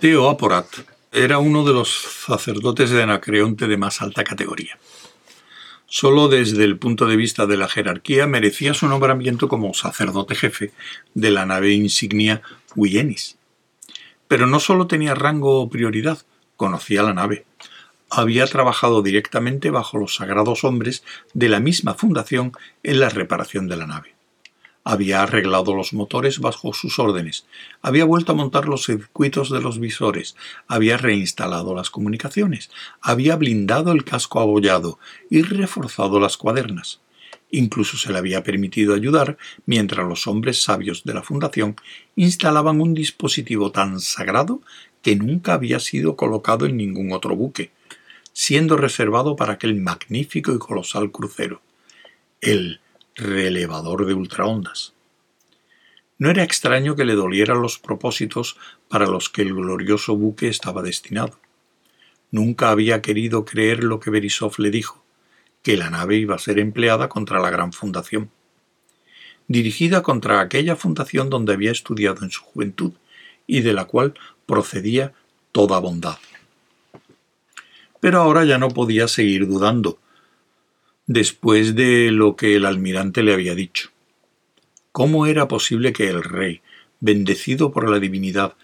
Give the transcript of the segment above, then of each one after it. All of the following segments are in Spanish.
Teo Aporat era uno de los sacerdotes de Anacreonte de más alta categoría. Solo desde el punto de vista de la jerarquía merecía su nombramiento como sacerdote jefe de la nave insignia Huyenis. Pero no solo tenía rango o prioridad, conocía la nave. Había trabajado directamente bajo los sagrados hombres de la misma fundación en la reparación de la nave. Había arreglado los motores bajo sus órdenes, había vuelto a montar los circuitos de los visores, había reinstalado las comunicaciones, había blindado el casco abollado y reforzado las cuadernas. Incluso se le había permitido ayudar mientras los hombres sabios de la Fundación instalaban un dispositivo tan sagrado que nunca había sido colocado en ningún otro buque, siendo reservado para aquel magnífico y colosal crucero, el relevador de ultraondas. No era extraño que le dolieran los propósitos para los que el glorioso buque estaba destinado. Nunca había querido creer lo que Berisov le dijo, que la nave iba a ser empleada contra la gran fundación. Dirigida contra aquella fundación donde había estudiado en su juventud y de la cual procedía toda bondad. Pero ahora ya no podía seguir dudando, después de lo que el almirante le había dicho. ¿Cómo era posible que el rey, bendecido por la divinidad,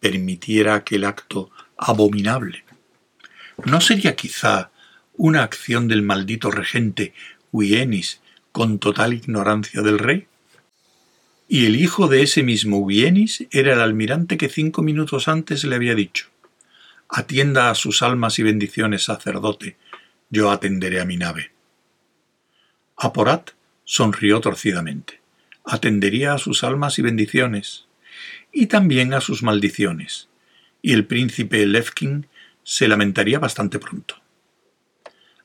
permitiera aquel acto abominable? ¿No sería quizá una acción del maldito regente Huienis con total ignorancia del rey? Y el hijo de ese mismo Huienis era el almirante que cinco minutos antes le había dicho Atienda a sus almas y bendiciones, sacerdote, yo atenderé a mi nave. Aporat sonrió torcidamente. Atendería a sus almas y bendiciones, y también a sus maldiciones, y el príncipe Levkin se lamentaría bastante pronto.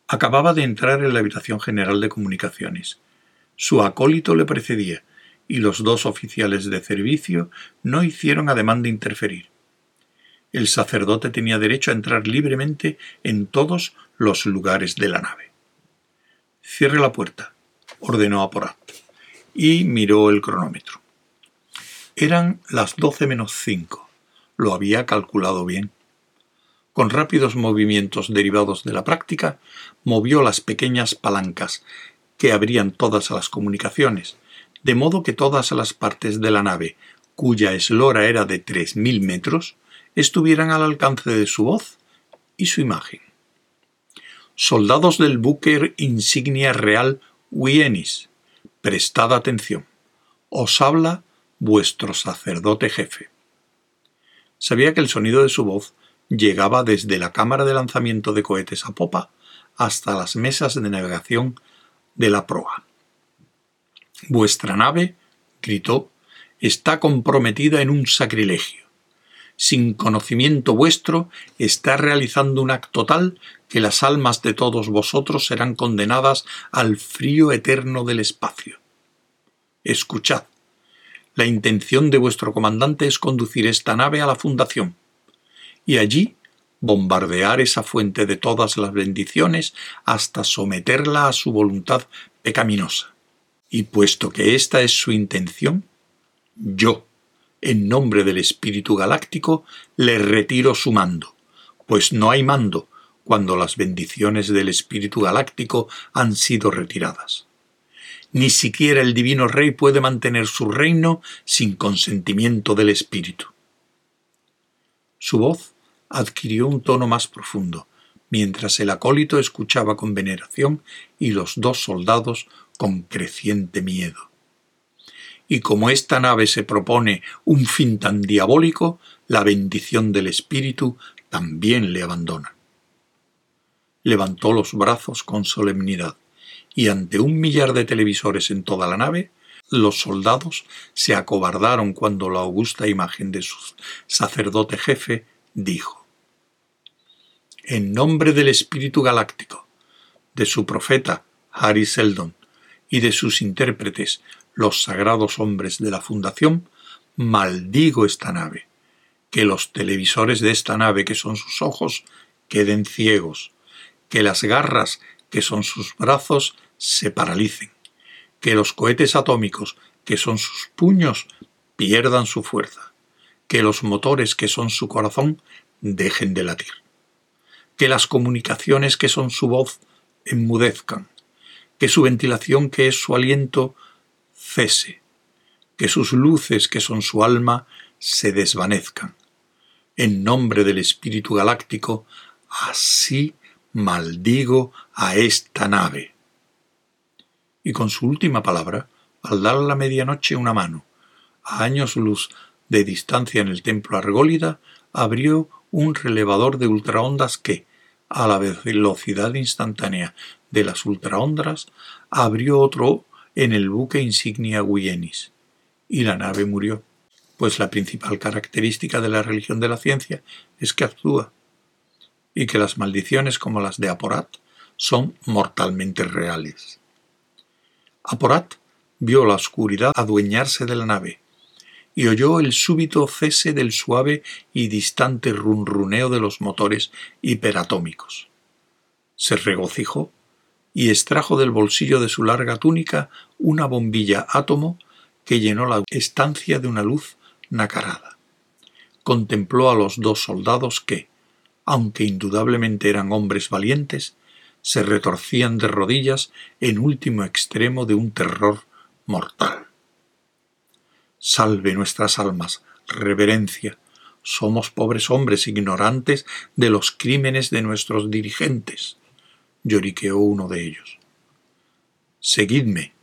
Acababa de entrar en la habitación general de comunicaciones. Su acólito le precedía, y los dos oficiales de servicio no hicieron ademán de interferir. El sacerdote tenía derecho a entrar libremente en todos los lugares de la nave. Cierre la puerta, ordenó Aporat, y miró el cronómetro. Eran las doce menos cinco. Lo había calculado bien. Con rápidos movimientos derivados de la práctica, movió las pequeñas palancas que abrían todas las comunicaciones, de modo que todas las partes de la nave, cuya eslora era de tres mil metros, estuvieran al alcance de su voz y su imagen soldados del buque insignia real Wienis, prestad atención. Os habla vuestro sacerdote jefe. Sabía que el sonido de su voz llegaba desde la cámara de lanzamiento de cohetes a popa hasta las mesas de navegación de la proa. Vuestra nave, gritó, está comprometida en un sacrilegio sin conocimiento vuestro, está realizando un acto tal que las almas de todos vosotros serán condenadas al frío eterno del espacio. Escuchad. La intención de vuestro comandante es conducir esta nave a la fundación, y allí bombardear esa fuente de todas las bendiciones hasta someterla a su voluntad pecaminosa. Y puesto que esta es su intención, yo, en nombre del Espíritu Galáctico, le retiro su mando, pues no hay mando cuando las bendiciones del Espíritu Galáctico han sido retiradas. Ni siquiera el Divino Rey puede mantener su reino sin consentimiento del Espíritu. Su voz adquirió un tono más profundo, mientras el acólito escuchaba con veneración y los dos soldados con creciente miedo y como esta nave se propone un fin tan diabólico, la bendición del Espíritu también le abandona. Levantó los brazos con solemnidad, y ante un millar de televisores en toda la nave, los soldados se acobardaron cuando la augusta imagen de su sacerdote jefe dijo En nombre del Espíritu Galáctico, de su profeta Harry Seldon y de sus intérpretes los sagrados hombres de la Fundación, maldigo esta nave, que los televisores de esta nave, que son sus ojos, queden ciegos, que las garras que son sus brazos se paralicen, que los cohetes atómicos que son sus puños pierdan su fuerza, que los motores que son su corazón dejen de latir, que las comunicaciones que son su voz enmudezcan, que su ventilación que es su aliento cese, que sus luces que son su alma se desvanezcan. En nombre del Espíritu Galáctico, así maldigo a esta nave. Y con su última palabra, al dar la medianoche una mano, a años luz de distancia en el templo Argólida, abrió un relevador de ultraondas que, a la velocidad instantánea de las ultraondas, abrió otro en el buque insignia Guyenis, y la nave murió, pues la principal característica de la religión de la ciencia es que actúa, y que las maldiciones como las de Aporat son mortalmente reales. Aporat vio la oscuridad adueñarse de la nave y oyó el súbito cese del suave y distante runruneo de los motores hiperatómicos. Se regocijó y extrajo del bolsillo de su larga túnica una bombilla átomo que llenó la estancia de una luz nacarada. Contempló a los dos soldados que, aunque indudablemente eran hombres valientes, se retorcían de rodillas en último extremo de un terror mortal. Salve nuestras almas, reverencia. Somos pobres hombres ignorantes de los crímenes de nuestros dirigentes, lloriqueó uno de ellos. Seguidme,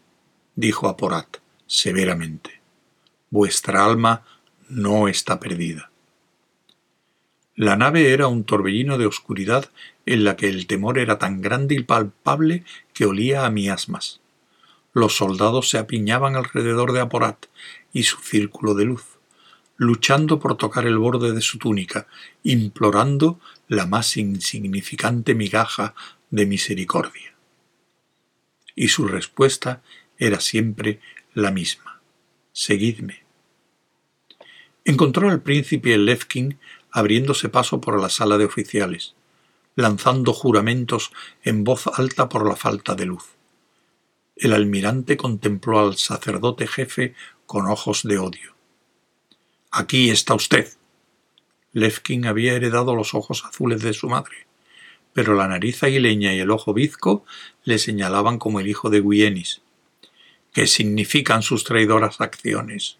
dijo Aporat severamente. Vuestra alma no está perdida. La nave era un torbellino de oscuridad en la que el temor era tan grande y palpable que olía a miasmas. Los soldados se apiñaban alrededor de Aporat y su círculo de luz, luchando por tocar el borde de su túnica, implorando la más insignificante migaja de misericordia. Y su respuesta era siempre la misma. Seguidme. Encontró al príncipe Levkin abriéndose paso por la sala de oficiales, lanzando juramentos en voz alta por la falta de luz. El almirante contempló al sacerdote jefe con ojos de odio. Aquí está usted. Levkin había heredado los ojos azules de su madre, pero la nariz aguileña y el ojo bizco le señalaban como el hijo de Guienis. ¿Qué significan sus traidoras acciones?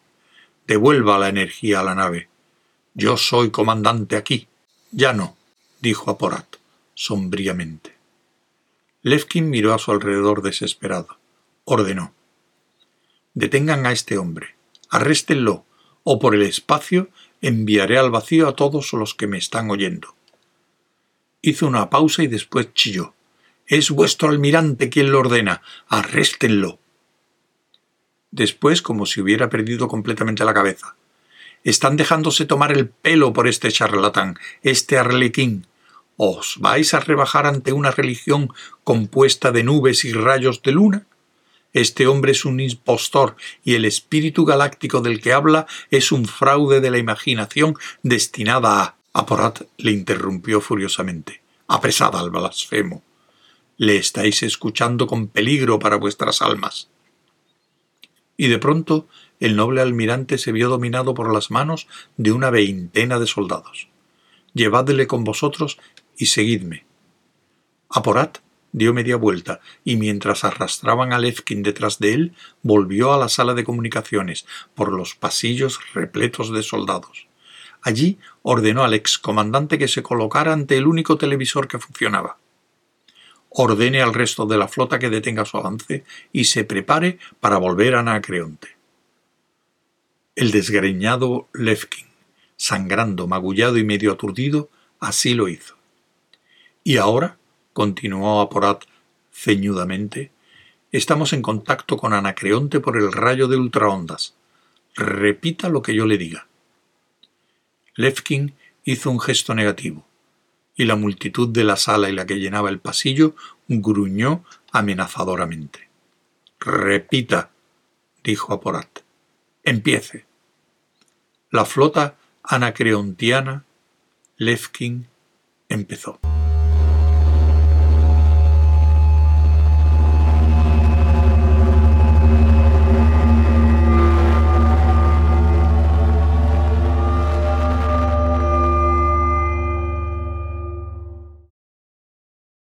Devuelva la energía a la nave. Yo soy comandante aquí. Ya no, dijo Aporat, sombríamente. Levkin miró a su alrededor desesperado. Ordenó. Detengan a este hombre. Arréstenlo, o por el espacio enviaré al vacío a todos los que me están oyendo. Hizo una pausa y después chilló. Es vuestro almirante quien lo ordena. Arréstenlo. Después, como si hubiera perdido completamente la cabeza. Están dejándose tomar el pelo por este charlatán, este arlequín. ¿Os vais a rebajar ante una religión compuesta de nubes y rayos de luna? Este hombre es un impostor y el espíritu galáctico del que habla es un fraude de la imaginación destinada a... Aporat le interrumpió furiosamente. Apresad al blasfemo. Le estáis escuchando con peligro para vuestras almas. Y de pronto el noble almirante se vio dominado por las manos de una veintena de soldados. Llevadle con vosotros y seguidme. Aporat dio media vuelta y mientras arrastraban a Levkin detrás de él, volvió a la sala de comunicaciones por los pasillos repletos de soldados. Allí ordenó al excomandante que se colocara ante el único televisor que funcionaba. Ordene al resto de la flota que detenga su avance y se prepare para volver a Anacreonte. El desgreñado Levkin, sangrando, magullado y medio aturdido, así lo hizo. Y ahora, continuó Aporat ceñudamente, estamos en contacto con Anacreonte por el rayo de ultraondas. Repita lo que yo le diga. Levkin hizo un gesto negativo, y la multitud de la sala y la que llenaba el pasillo gruñó amenazadoramente. Repita, dijo Aporat. Empiece. La flota anacreontiana Levkin empezó.